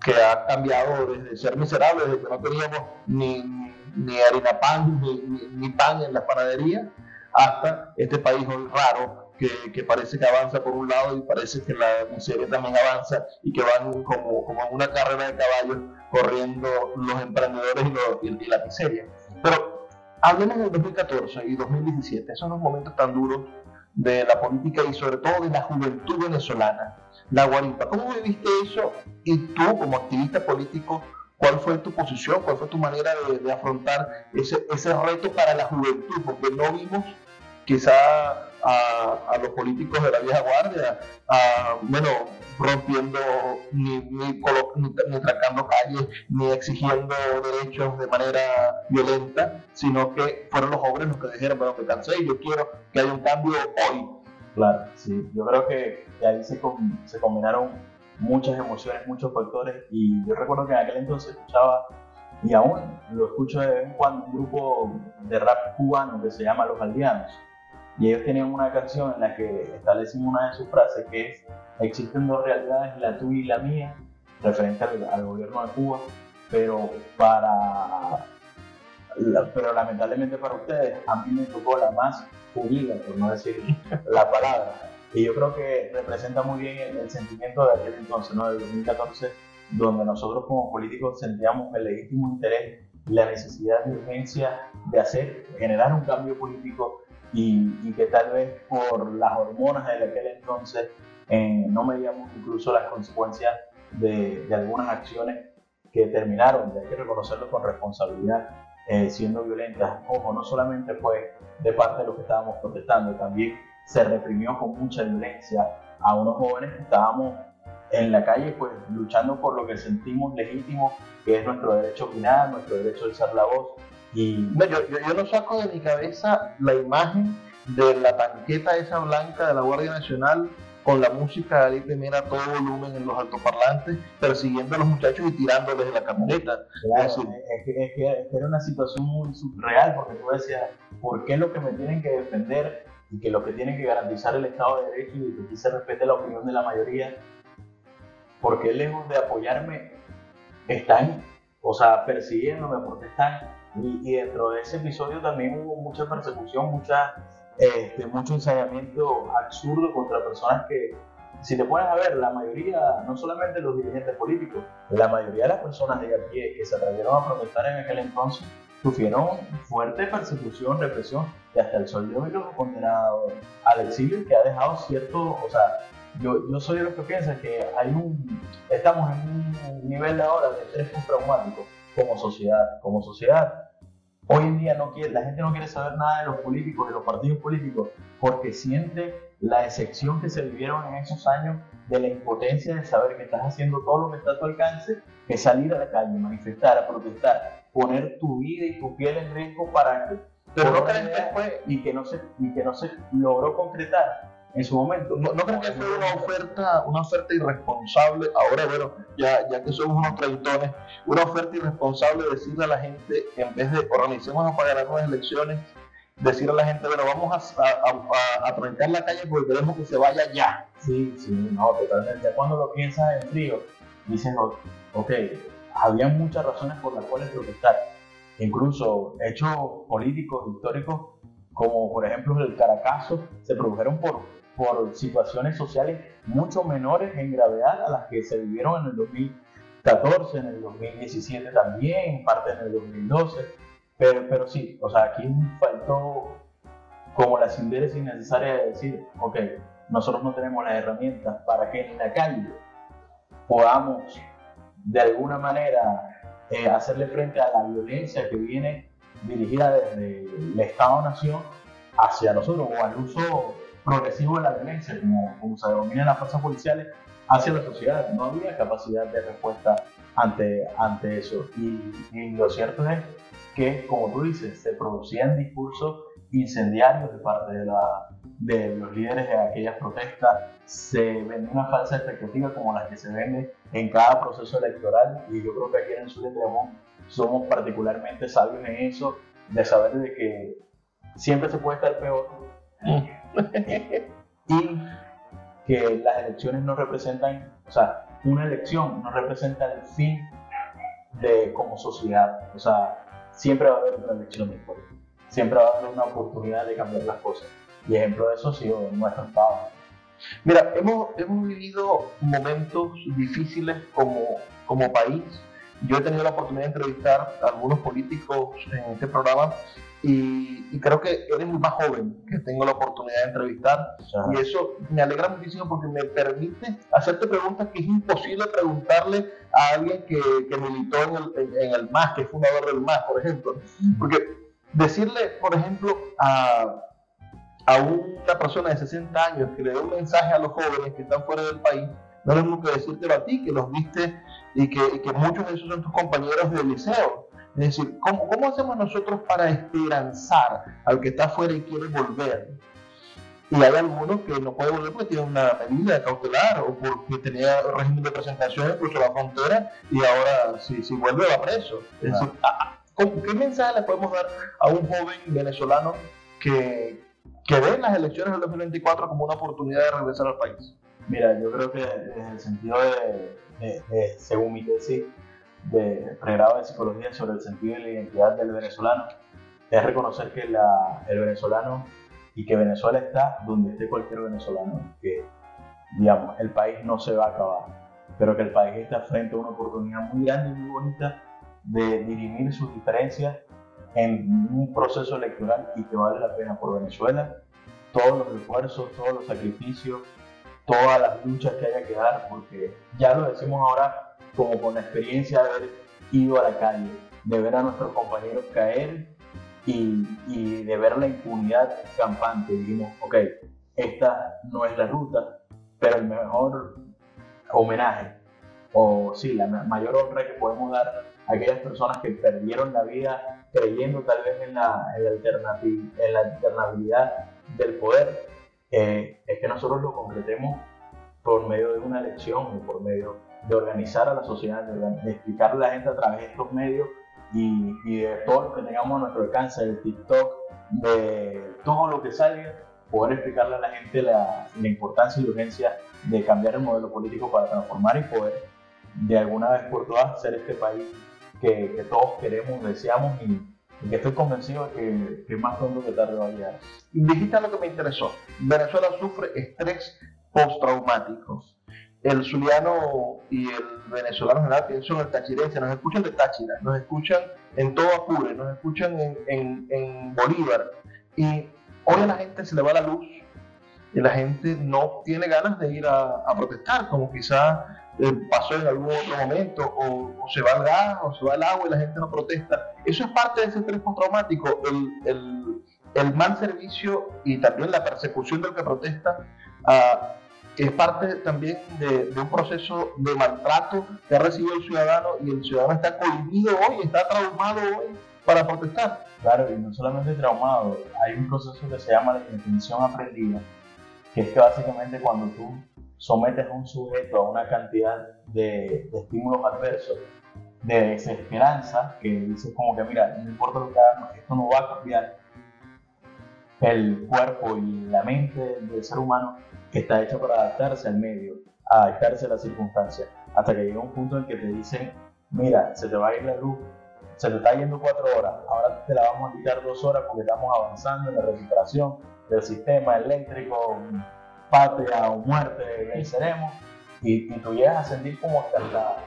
que ha cambiado desde ser miserable, desde que no teníamos ni, ni harina pan, ni, pan en la panadería, hasta este país hoy raro que, que, parece que avanza por un lado y parece que la miseria también avanza y que van como, como una carrera de caballos corriendo los emprendedores y, y la miseria. Pero Hablemos del 2014 y 2017, esos son los momentos tan duros de la política y sobre todo de la juventud venezolana, la guarimpa. ¿Cómo viviste eso? Y tú, como activista político, ¿cuál fue tu posición? ¿Cuál fue tu manera de, afrontar ese, ese reto para la juventud? Porque no vimos quizá a, los políticos de la vieja guardia, bueno, rompiendo ni, ni, ni, tracando calles, ni exigiendo derechos de manera violenta, sino que fueron los jóvenes los que dijeron, bueno, me cansé y yo quiero que haya un cambio hoy. Claro, sí, yo creo que, ahí se, se combinaron muchas emociones, muchos factores, y yo recuerdo que en aquel entonces escuchaba y aún lo escucho de vez en cuando un grupo de rap cubano que se llama Los Aldeanos. Y ellos tenían una canción en la que establecen una de sus frases que es, existen dos realidades, la tuya y la mía, referente al, gobierno de Cuba, pero para pero lamentablemente para ustedes, a mí me tocó la más judía, por no decir la palabra. Y yo creo que representa muy bien el, sentimiento de aquel entonces, ¿no? del 2014, donde nosotros como políticos sentíamos el legítimo interés y la necesidad de urgencia de hacer, generar un cambio político y, que tal vez por las hormonas de aquel entonces eh, no medíamos incluso las consecuencias de, algunas acciones que terminaron, hay que reconocerlo con responsabilidad, eh, siendo violentas. Ojo, no solamente fue de parte de los que estábamos protestando, también se reprimió con mucha violencia a unos jóvenes que estábamos en la calle pues luchando por lo que sentimos legítimo, que es nuestro derecho a opinar, nuestro derecho a alzar la voz, y yo, yo, no saco de mi cabeza la imagen de la tanqueta esa blanca de la Guardia Nacional con la música de Mira a todo volumen en los altoparlantes, persiguiendo a los muchachos y tirándoles de la camioneta. es, que, era una situación muy surreal, porque tú decías, ¿por qué lo que me tienen que defender y que lo que tienen que garantizar el Estado de Derecho y que aquí se respete la opinión de la mayoría, ¿por qué lejos de apoyarme están, o sea, persiguiéndome porque están y, dentro de ese episodio también hubo mucha persecución, mucha, este, mucho ensayamiento absurdo contra personas que, si te pones a ver, la mayoría, no solamente los dirigentes políticos, la mayoría de las personas de aquí que se atrevieron a protestar en aquel entonces sufrieron fuerte persecución, represión y hasta el sol de los condenado al exilio que ha dejado cierto, o sea, yo, yo soy de los que piensan que hay un, estamos en un nivel ahora de estrés traumático como sociedad, como sociedad Hoy en día no quiere, la gente no quiere saber nada de los políticos, de los partidos políticos, porque siente la decepción que se vivieron en esos años de la impotencia de saber que estás haciendo todo lo que está a tu alcance, que salir a la calle, manifestar, a protestar, poner tu vida y tu piel en riesgo para que, pero no fue y que no se y que no se logró concretar en su momento. No, creo que fue una oferta, una oferta irresponsable, ahora bueno, ya, ya que somos unos treintones, una oferta irresponsable decirle a la gente, en vez de organicémonos para ganar unas elecciones, decirle a la gente, bueno, vamos a, a, a, trancar la calle porque queremos que se vaya ya. Sí, sí, no, totalmente. Cuando lo piensas en frío, dicen, ok, había muchas razones por las cuales protestar. Incluso hechos políticos, históricos, como por ejemplo el Caracazo, se produjeron por por situaciones sociales mucho menores en gravedad a las que se vivieron en el 2014, en el 2017 también, parte en el 2012, pero, pero sí, o sea, aquí faltó como la síntesis necesaria de decir, ok, nosotros no tenemos las herramientas para que en la calle podamos de alguna manera eh, hacerle frente a la violencia que viene dirigida desde el Estado-Nación hacia nosotros o al uso progresivo de la violencia, como, como se denominan las fuerzas policiales, hacia la sociedad. No había capacidad de respuesta ante, ante eso. Y, y lo cierto es que, como tú dices, se producían discursos incendiarios de parte de, la, de los líderes de aquellas protestas, se vende una falsa expectativa como las que se vende en cada proceso electoral y yo creo que aquí en el sur de somos particularmente sabios en eso, de saber de que siempre se puede estar peor y que las elecciones no representan, o sea, una elección no representa el fin de como sociedad, o sea, siempre va a haber otra elección después siempre va a haber una oportunidad de cambiar las cosas. Y ejemplo de eso ha sido nuestro Estado. Mira, hemos, hemos vivido momentos difíciles como, como país. Yo he tenido la oportunidad de entrevistar a algunos políticos en este programa y, y, creo que eres el más joven que tengo la oportunidad de entrevistar. Y eso me alegra muchísimo porque me permite hacerte preguntas que es imposible preguntarle a alguien que, que militó en el, en, el MAS, que es fundador del MAS, por ejemplo. Porque decirle, por ejemplo, a, a una persona de 60 años que le dé un mensaje a los jóvenes que están fuera del país, no es lo mismo que decírtelo a ti, que los viste y que, que muchos de esos son tus compañeros de liceo. Es decir, ¿cómo, ¿cómo hacemos nosotros para esperanzar al que está fuera y quiere volver? Y hay algunos que no pueden volver porque tienen una medida cautelar o porque tenía régimen de presentación incluso la frontera y ahora si, si vuelve va preso. Es decir, ¿Qué mensaje le podemos dar a un joven venezolano que, que ve las elecciones del 2024 como una oportunidad de regresar al país? Mira, yo creo que desde el sentido de, según mi tesis de pregrado de psicología sobre el sentido de la identidad del venezolano, es reconocer que la, el venezolano y que Venezuela está donde esté cualquier venezolano, que digamos, el país no se va a acabar, pero que el país está frente a una oportunidad muy grande y muy bonita de dirimir sus diferencias en un proceso electoral y que vale la pena por Venezuela, todos los esfuerzos, todos los sacrificios, todas las luchas que haya que dar, porque ya lo decimos ahora como con la experiencia de haber ido a la calle, de ver a nuestros compañeros caer y, y de ver la impunidad campante. Dijimos, ok, esta no es la ruta, pero el mejor homenaje, o sí, la mayor honra que podemos dar aquellas personas que perdieron la vida creyendo tal vez en la, en la, alternabilidad del poder, eh, es que nosotros lo concretemos por medio de una elección por medio de organizar a la sociedad, de, explicarle a la gente a través de estos medios y, y, de todo lo que tengamos a nuestro alcance, del TikTok, de todo lo que salga, poder explicarle a la gente la, la importancia y la urgencia de cambiar el modelo político para transformar y poder de alguna vez por todas ser este país que, todos queremos, deseamos y, que estoy convencido de que, más pronto que tarde va a. Dijiste lo que me interesó. Venezuela sufre estrés postraumático. El zuliano y el venezolano en general pienso en el tachirense, nos escuchan de Táchira, nos escuchan en todo Apure, nos escuchan en, Bolívar. Y hoy a la gente se le va la luz y la gente no tiene ganas de ir a, protestar, como quizás pasó en algún otro momento, o, se va el gas, o se va el agua y la gente no protesta. Eso es parte de ese estrés postraumático, el, el, el mal servicio y también la persecución del que protesta. Uh, es parte también de, de, un proceso de maltrato que ha recibido el ciudadano y el ciudadano está cohibido hoy, está traumado hoy para protestar. Claro, y no solamente traumado, hay un proceso que se llama la intención aprendida, que es que básicamente cuando tú sometes a un sujeto a una cantidad de, estímulos adversos, de desesperanza, que dices como que, mira, no importa lo que hagas, esto no va a cambiar el cuerpo y la mente del ser humano que está hecho para adaptarse al medio, adaptarse a las circunstancias, hasta que llega un punto en que te dicen, mira, se te va a ir la luz, se te está yendo cuatro horas, ahora te la vamos a quitar dos horas porque estamos avanzando en la recuperación del sistema eléctrico, patria o muerte venceremos, y, y tú llegas a sentir como hasta la,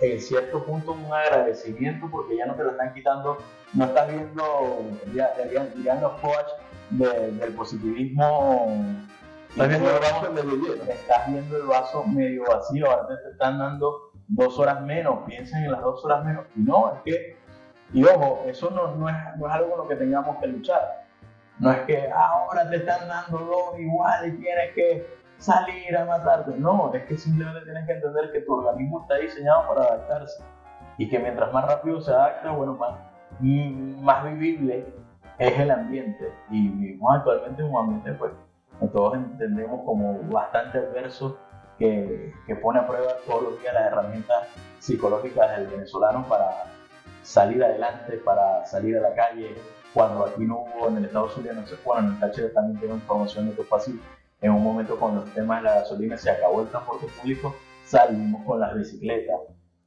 en cierto punto un agradecimiento porque ya no te lo están quitando, no estás viendo, ya, ya, los coach del positivismo. Estás viendo el vaso medio. Estás viendo el vaso medio vacío, ahora te están dando dos horas menos, piensen en las dos horas menos. Y no, es que, y ojo, eso no, no, es, no es algo con lo que tengamos que luchar. No es que ahora te están dando dos igual y tienes que salir a matarte. No, es que simplemente tienes que entender que tu organismo está diseñado para adaptarse y que mientras más rápido se adapta, bueno, más, más vivible es el ambiente. Y vivimos actualmente en un ambiente, pues, que todos entendemos como bastante adverso, que, que pone a prueba todos los días las herramientas psicológicas del venezolano para salir adelante, para salir a la calle. Cuando aquí no hubo en el Estados Unidos, no sé, bueno, en el Táchira también tengo información de que fue así en un momento cuando el tema de la gasolina se acabó el transporte público, salimos con las bicicletas.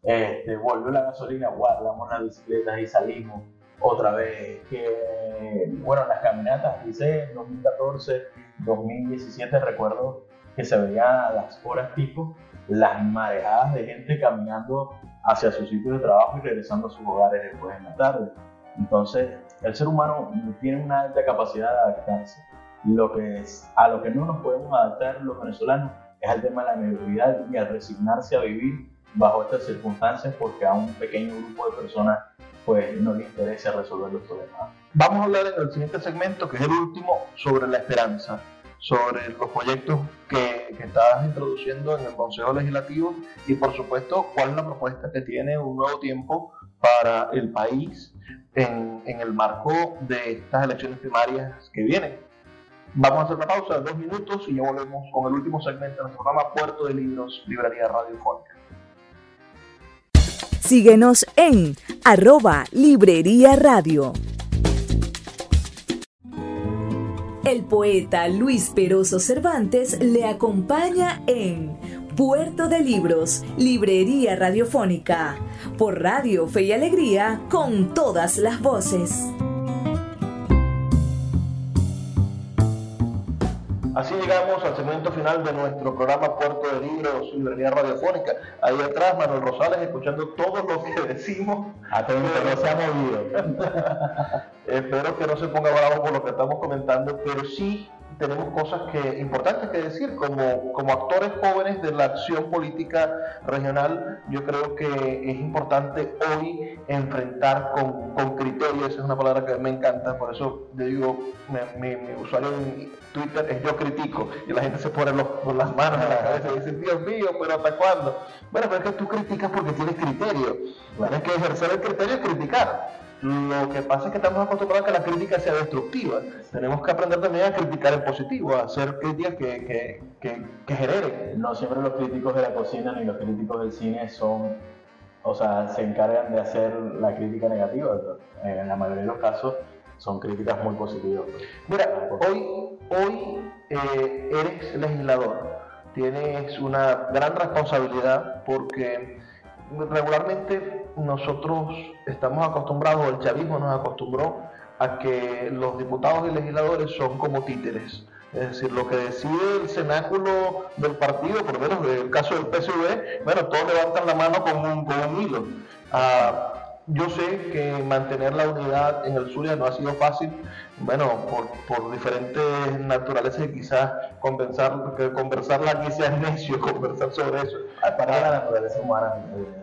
Este, volvió la gasolina, guardamos las bicicletas y salimos otra vez. Que, bueno, las caminatas, dice en 2014, 2017, recuerdo que se veían a las horas pico las marejadas de gente caminando hacia su sitio de trabajo y regresando a sus hogares después en la tarde. Entonces, el ser humano tiene una alta capacidad de adaptarse lo que a lo que no nos podemos adaptar los venezolanos es al tema de la mediocridad y al resignarse a vivir bajo estas circunstancias porque a un pequeño grupo de personas pues no le interesa resolver los problemas. Vamos a hablar en el siguiente segmento, que es el último, sobre la esperanza, sobre los proyectos que, que estás introduciendo en el Consejo Legislativo y por supuesto cuál es la propuesta que tiene un nuevo tiempo para el país en, en el marco de estas elecciones primarias que vienen. Vamos a hacer una pausa de dos minutos y ya volvemos con el último segmento de nuestro programa Puerto de Libros, Librería Radiofónica. Síguenos en arroba Librería Radio. El poeta Luis Peroso Cervantes le acompaña en Puerto de Libros, Librería Radiofónica, por Radio Fe y Alegría, con todas las voces. Así llegamos al segmento final de nuestro programa Puerto de Libros, Librería Radiofónica. Ahí atrás, Manuel Rosales, escuchando todo lo que decimos. Atento, no se ha movido. Espero que no se ponga bravo por lo que estamos comentando, pero sí tenemos cosas que, importantes que decir. Como, como actores jóvenes de la acción política regional, yo creo que es importante hoy enfrentar con, con criterio, esa es una palabra que me encanta, por eso yo digo, mi, usuario en Twitter es yo critico, y la gente se pone los, las manos en la cabeza y dice, Dios mío, pero ¿hasta cuándo? Bueno, pero es que tú criticas porque tienes criterio, tienes que ejercer el criterio y criticar. Lo que pasa es que estamos acostumbrados a que la crítica sea destructiva. Tenemos que aprender también a criticar en positivo, a hacer críticas que, que, que, generen. No siempre los críticos de la cocina ni los críticos del cine son, o sea, se encargan de hacer la crítica negativa. En la mayoría de los casos son críticas muy positivas. Mira, hoy, hoy eh, eres legislador, tienes una gran responsabilidad porque regularmente nosotros estamos acostumbrados, el chavismo nos acostumbró a que los diputados y legisladores son como títeres. Es decir, lo que decide el cenáculo del partido, por lo menos en el caso del PSV, bueno, todos levantan la mano con un, con un hilo. Ah, yo sé que mantener la unidad en el Zulia no ha sido fácil, bueno, por, por diferentes naturalezas y quizás conversar, conversarla aquí sea necio, conversar sobre eso. Para la naturaleza humana, eh,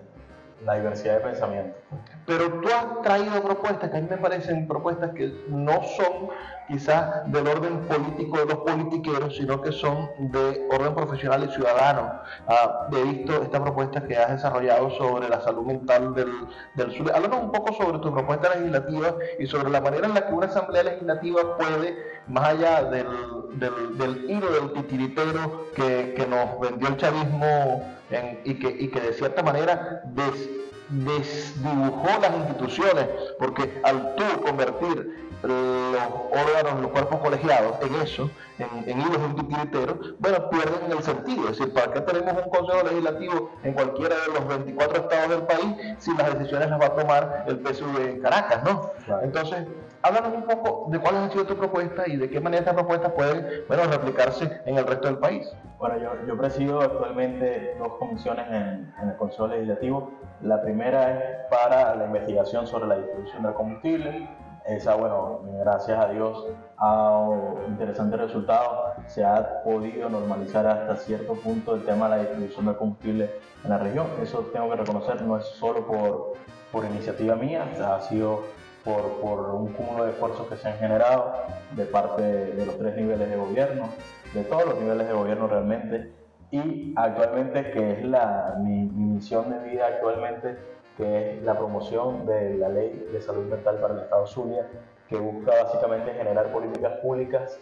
la diversidad de pensamiento. Pero tú has traído propuestas que a mí me parecen propuestas que no son quizás del orden político de los politiqueros, sino que son de orden profesional y ciudadano. Ah, he visto esta propuesta que has desarrollado sobre la salud mental del, del sur. Háblanos un poco sobre tu propuesta legislativa y sobre la manera en la que una asamblea legislativa puede, más allá del, del, del hilo del titiritero que, que nos vendió el chavismo y, que, y que de cierta manera des, desdibujó las instituciones, porque al tú convertir los órganos, los cuerpos colegiados en eso, en, en hilos de un titiritero, bueno, pierden el sentido. Es decir, ¿para qué tenemos un consejo legislativo en cualquiera de los 24 estados del país si las decisiones las va a tomar el PSV en Caracas, ¿no? Entonces, Háblanos un poco de cuál ha sido tu propuesta y de qué manera estas propuestas pueden bueno, replicarse en el resto del país. Bueno, yo, yo presido actualmente dos comisiones en, en el Consejo Legislativo. La primera es para la investigación sobre la distribución del combustible. Esa, bueno, gracias a Dios ha dado interesantes resultados. Se ha podido normalizar hasta cierto punto el tema de la distribución del combustible en la región. Eso tengo que reconocer, no es solo por, por iniciativa mía, ha sido por, por, un cúmulo de esfuerzos que se han generado de parte de los tres niveles de gobierno, de todos los niveles de gobierno realmente, y actualmente que es la, mi, mi misión de vida actualmente, que es la promoción de la ley de salud mental para el Estado Zulia, que busca básicamente generar políticas públicas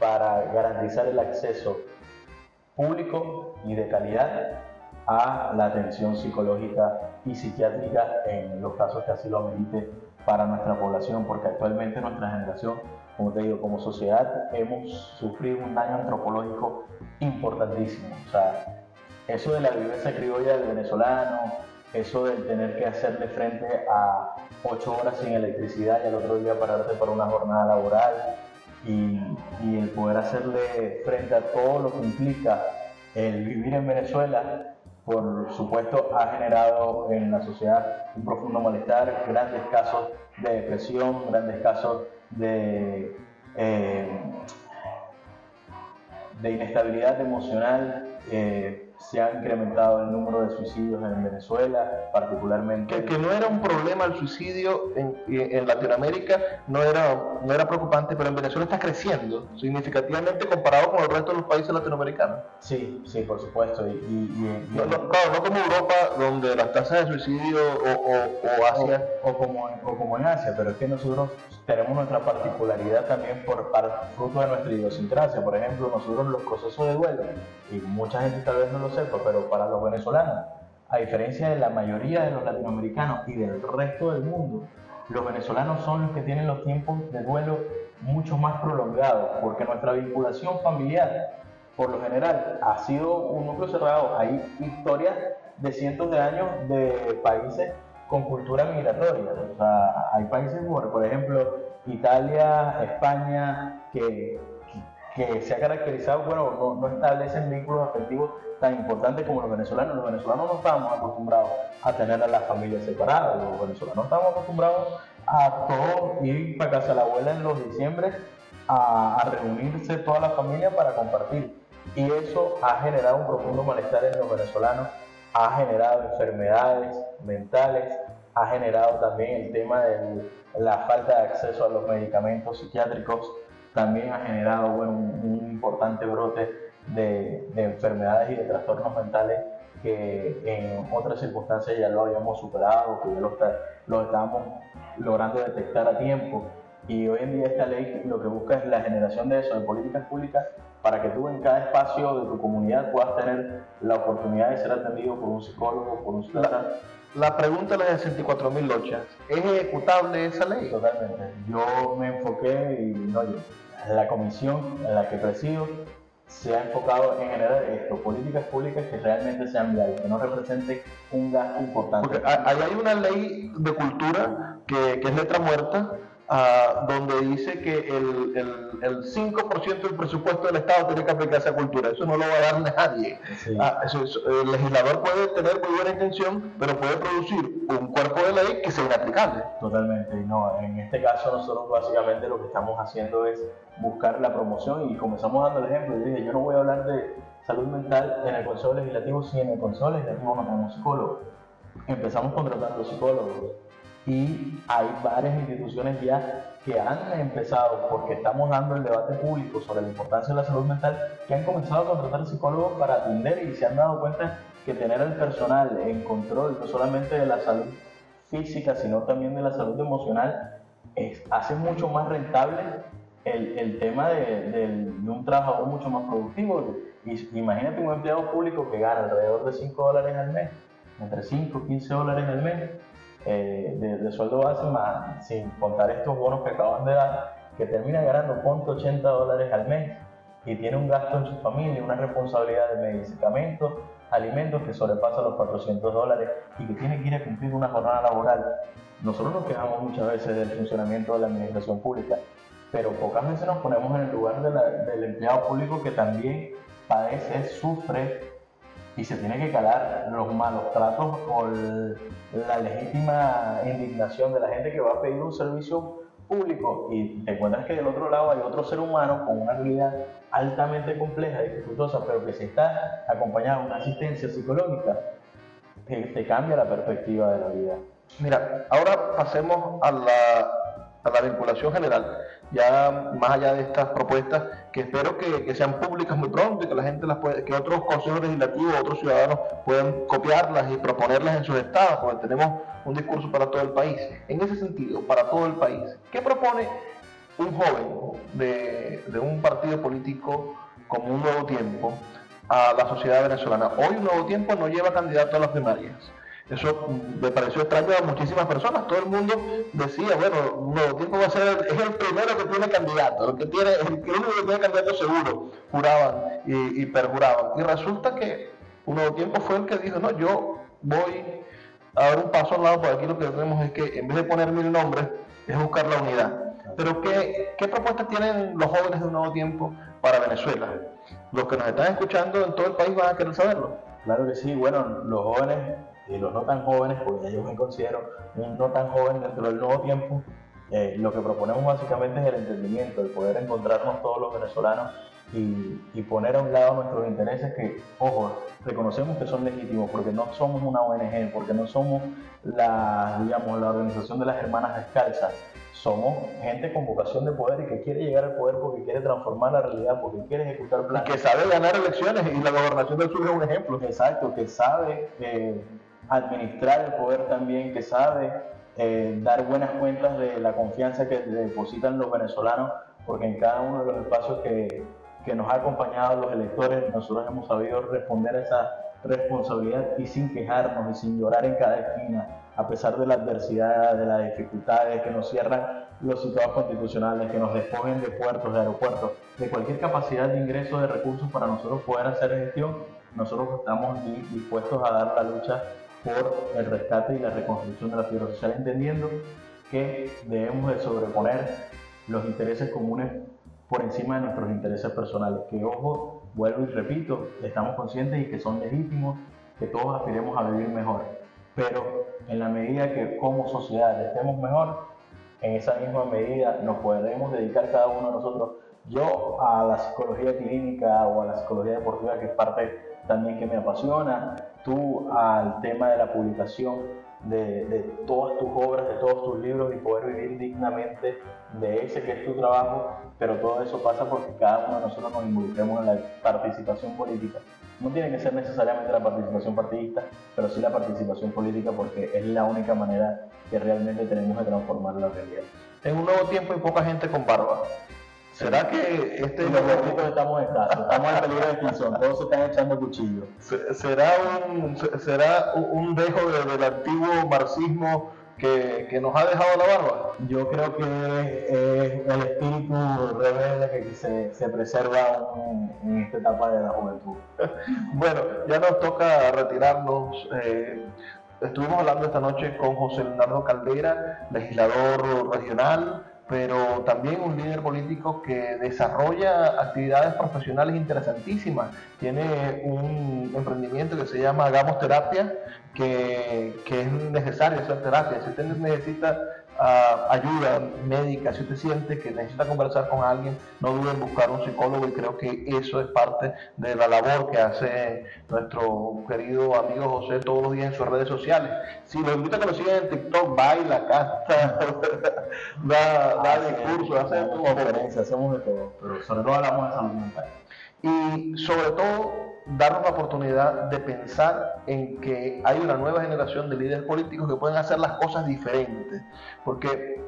para garantizar el acceso público y de calidad a la atención psicológica y psiquiátrica en los casos que así lo amerite para nuestra población, porque actualmente nuestra generación, como te digo, como sociedad hemos sufrido un daño antropológico importantísimo. O sea, eso de la vivencia criolla del venezolano, eso de tener que hacerle frente a ocho horas sin electricidad y al otro día pararte para una jornada laboral y, y el poder hacerle frente a todo lo que implica el vivir en Venezuela por supuesto, ha generado en la sociedad un profundo malestar, grandes casos de depresión, grandes casos de, eh, de inestabilidad emocional. Eh, se ha incrementado el número de suicidios en Venezuela, particularmente. Que, que no era un problema el suicidio en, en, Latinoamérica, no era, no era preocupante, pero en Venezuela está creciendo significativamente comparado con el resto de los países latinoamericanos. Sí, sí, por supuesto. Y, y, y no, no, claro, no como Europa, donde las tasas de suicidio o, o, o Asia. O, o, como, o como en Asia, pero es que nosotros tenemos nuestra particularidad también por, por fruto de nuestra idiosincrasia. Por ejemplo, nosotros los procesos de duelo, y mucha gente tal vez no lo sepa, pero para los venezolanos, a diferencia de la mayoría de los latinoamericanos y del resto del mundo, los venezolanos son los que tienen los tiempos de duelo mucho más prolongados, porque nuestra vinculación familiar, por lo general, ha sido un núcleo cerrado. Hay historias de cientos de años de países con cultura migratoria. O sea, hay países, por ejemplo, Italia, España, que, que se ha caracterizado, bueno, no, no, establecen vínculos afectivos tan importantes como los venezolanos. Los venezolanos no estábamos acostumbrados a tener a las familias separadas, los venezolanos estábamos acostumbrados a todos ir para casa de la abuela en los diciembre a, a reunirse toda la familia para compartir. Y eso ha generado un profundo malestar en los venezolanos ha generado enfermedades mentales, ha generado también el tema de la falta de acceso a los medicamentos psiquiátricos, también ha generado bueno, un, un, importante brote de, de, enfermedades y de trastornos mentales que en otras circunstancias ya lo habíamos superado, que ya lo, está, lo estábamos logrando detectar a tiempo. Y hoy en día esta ley lo que busca es la generación de eso, de políticas públicas, para que tú en cada espacio de tu comunidad puedas tener la oportunidad de ser atendido por un psicólogo, por un psiquiatra. La, la pregunta de las 64 mil ¿es ejecutable esa ley? Totalmente. Yo me enfoqué y no yo. La comisión en la que presido se ha enfocado en generar esto, políticas públicas que realmente sean viables, que no representen un gasto importante. Porque hay una ley de cultura que es letra muerta, Uh, donde dice que el, el, el 5% del presupuesto del Estado tiene que aplicarse a cultura. Eso no lo va a dar nadie. Sí. Uh, eso, eso, el legislador puede tener muy buena intención, pero puede producir un cuerpo de ley que sea inaplicable. Totalmente. No, en este caso nosotros básicamente lo que estamos haciendo es buscar la promoción y comenzamos dando el ejemplo. Yo dije, yo no voy a hablar de salud mental en el Consejo Legislativo si en el Consejo Legislativo no tenemos psicólogos. Empezamos contratando psicólogos y hay varias instituciones ya que han empezado, porque estamos dando el debate público sobre la importancia de la salud mental, que han comenzado a contratar psicólogos para atender y se han dado cuenta que tener al personal en control no solamente de la salud física, sino también de la salud emocional, es, hace mucho más rentable el, el tema de, de, de, un trabajador mucho más productivo. Imagínate un empleado público que gana alrededor de 5 dólares al mes, entre 5 y 15 dólares al mes, eh, de, de, sueldo base, más, sin contar estos bonos que acaban de dar, que termina ganando 80 dólares al mes y tiene un gasto en su familia, una responsabilidad de medicamentos, alimentos que sobrepasa los 400 dólares y que tiene que ir a cumplir una jornada laboral. Nosotros nos quejamos muchas veces del funcionamiento de la administración pública, pero pocas veces nos ponemos en el lugar del empleado público que también padece, sufre y se tiene que calar los malos tratos o la legítima indignación de la gente que va a pedir un servicio público y te encuentras que del otro lado hay otro ser humano con una realidad altamente compleja y dificultosa, pero que se está acompañado de una asistencia psicológica, que te cambia la perspectiva de la vida. Mira, ahora pasemos a la a la vinculación general, ya más allá de estas propuestas que espero que, sean públicas muy pronto y que la gente las puede, que otros consejos legislativos, otros ciudadanos puedan copiarlas y proponerlas en sus estados, porque tenemos un discurso para todo el país. En ese sentido, para todo el país, ¿qué propone un joven de, de un partido político como un nuevo tiempo a la sociedad venezolana? Hoy un nuevo tiempo no lleva candidato a las primarias eso me pareció extraño a muchísimas personas. Todo el mundo decía, bueno, Nuevo Tiempo va a ser, es el primero que tiene candidato, el que tiene, el, único que tiene candidato seguro, juraban y, perjuraban. Y resulta que Nuevo Tiempo fue el que dijo, no, yo voy a dar un paso al lado, porque aquí lo que tenemos es que en vez de poner mil nombres, es buscar la unidad. Pero ¿qué, qué propuestas tienen los jóvenes de un nuevo tiempo para Venezuela? Los que nos están escuchando en todo el país van a querer saberlo. Claro que sí, bueno, los jóvenes y los no tan jóvenes, porque yo me considero un no tan joven dentro del nuevo tiempo, eh, lo que proponemos básicamente es el entendimiento, el poder encontrarnos todos los venezolanos y, y, poner a un lado nuestros intereses que, ojo, reconocemos que son legítimos porque no somos una ONG, porque no somos la, digamos, la organización de las hermanas descalzas, somos gente con vocación de poder y que quiere llegar al poder porque quiere transformar la realidad, porque quiere ejecutar planes. Y que sabe ganar elecciones y la gobernación del sur es un ejemplo. Exacto, que sabe eh, administrar el poder también, que sabe eh, dar buenas cuentas de la confianza que depositan los venezolanos, porque en cada uno de los espacios que, que nos ha acompañado los electores, nosotros hemos sabido responder a esa responsabilidad y sin quejarnos y sin llorar en cada esquina, a pesar de la adversidad, de las dificultades que nos cierran los situados constitucionales, que nos despojen de puertos, de aeropuertos, de cualquier capacidad de ingreso de recursos para nosotros poder hacer gestión, nosotros estamos dispuestos a dar la lucha por el rescate y la reconstrucción de la fibra social, entendiendo que debemos de sobreponer los intereses comunes por encima de nuestros intereses personales, que ojo, vuelvo y repito, estamos conscientes y que son legítimos, que todos aspiremos a vivir mejor, pero en la medida que como sociedad estemos mejor, en esa misma medida nos podremos dedicar cada uno de nosotros, yo a la psicología clínica o a la psicología deportiva, que es parte también que me apasiona, tú al tema de la publicación de, de, todas tus obras, de todos tus libros y poder vivir dignamente de ese que es tu trabajo, pero todo eso pasa porque cada uno de nosotros nos involucremos en la participación política. No tiene que ser necesariamente la participación partidista, pero sí la participación política porque es la única manera que realmente tenemos de transformar la realidad. En un nuevo tiempo hay poca gente con barba. ¿Será que este los gorditos estamos escasos? Estamos en peligro de extinción, todos se están echando cuchillos. ¿Será un, será un dejo del antiguo marxismo que, que, nos ha dejado la barba? Yo creo que es el espíritu rebelde que se, se preserva en, esta etapa de la juventud. bueno, ya nos toca retirarnos. Eh, estuvimos hablando esta noche con José Leonardo Caldera, legislador regional pero también un líder político que desarrolla actividades profesionales interesantísimas. Tiene un emprendimiento que se llama Hagamos Terapia, que, que es necesario hacer terapia. Si usted necesita ayuda médica, si usted siente que necesita conversar con alguien, no dude en buscar un psicólogo y creo que eso es parte de la labor que hace nuestro querido amigo José todos los días en sus redes sociales. Si lo invita a que lo sigan en TikTok, baila, canta, da, da discursos, hace conferencias, hacemos de todo, pero sobre todo hablamos de salud mental. Y sobre todo darnos la oportunidad de pensar en que hay una nueva generación de líderes políticos que pueden hacer las cosas diferentes. Porque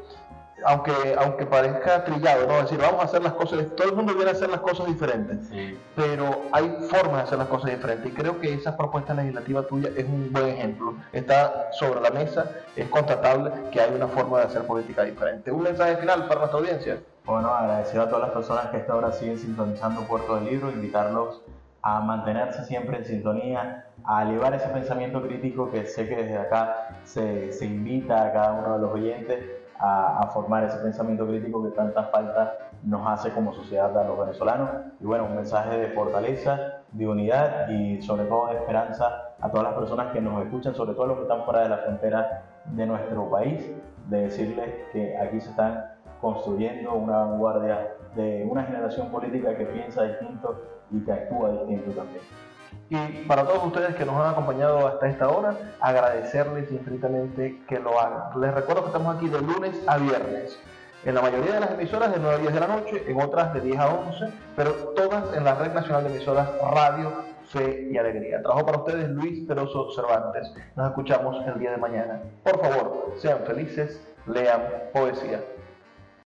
aunque, aunque parezca trillado, ¿no? decir, vamos a hacer las cosas, todo el mundo quiere hacer las cosas diferentes, pero hay formas de hacer las cosas diferentes y creo que esa propuesta legislativa tuya es un buen ejemplo. Está sobre la mesa, es constatable que hay una forma de hacer política diferente. Un mensaje final para nuestra audiencia. Bueno, agradecer a todas las personas que hasta ahora siguen sintonizando Puerto del Libro, invitarlos a mantenerse siempre en sintonía, a llevar ese pensamiento crítico que sé que desde acá se, se invita a cada uno de los oyentes a, a, formar ese pensamiento crítico que tanta falta nos hace como sociedad a los venezolanos. Y bueno, un mensaje de fortaleza, de unidad y sobre todo de esperanza a todas las personas que nos escuchan, sobre todo los que están fuera de la frontera de nuestro país, de decirles que aquí se están construyendo una vanguardia de una generación política que piensa distinto y que actúa distinto también. Y para todos ustedes que nos han acompañado hasta esta hora, agradecerles infinitamente que lo hagan. Les recuerdo que estamos aquí de lunes a viernes. En la mayoría de las emisoras de 9 a 10 de la noche, en otras de 10 a 11, pero todas en la Red Nacional de Emisoras Radio, Fe y Alegría. Trabajo para ustedes Luis Peroso Cervantes. Nos escuchamos el día de mañana. Por favor, sean felices, lean poesía.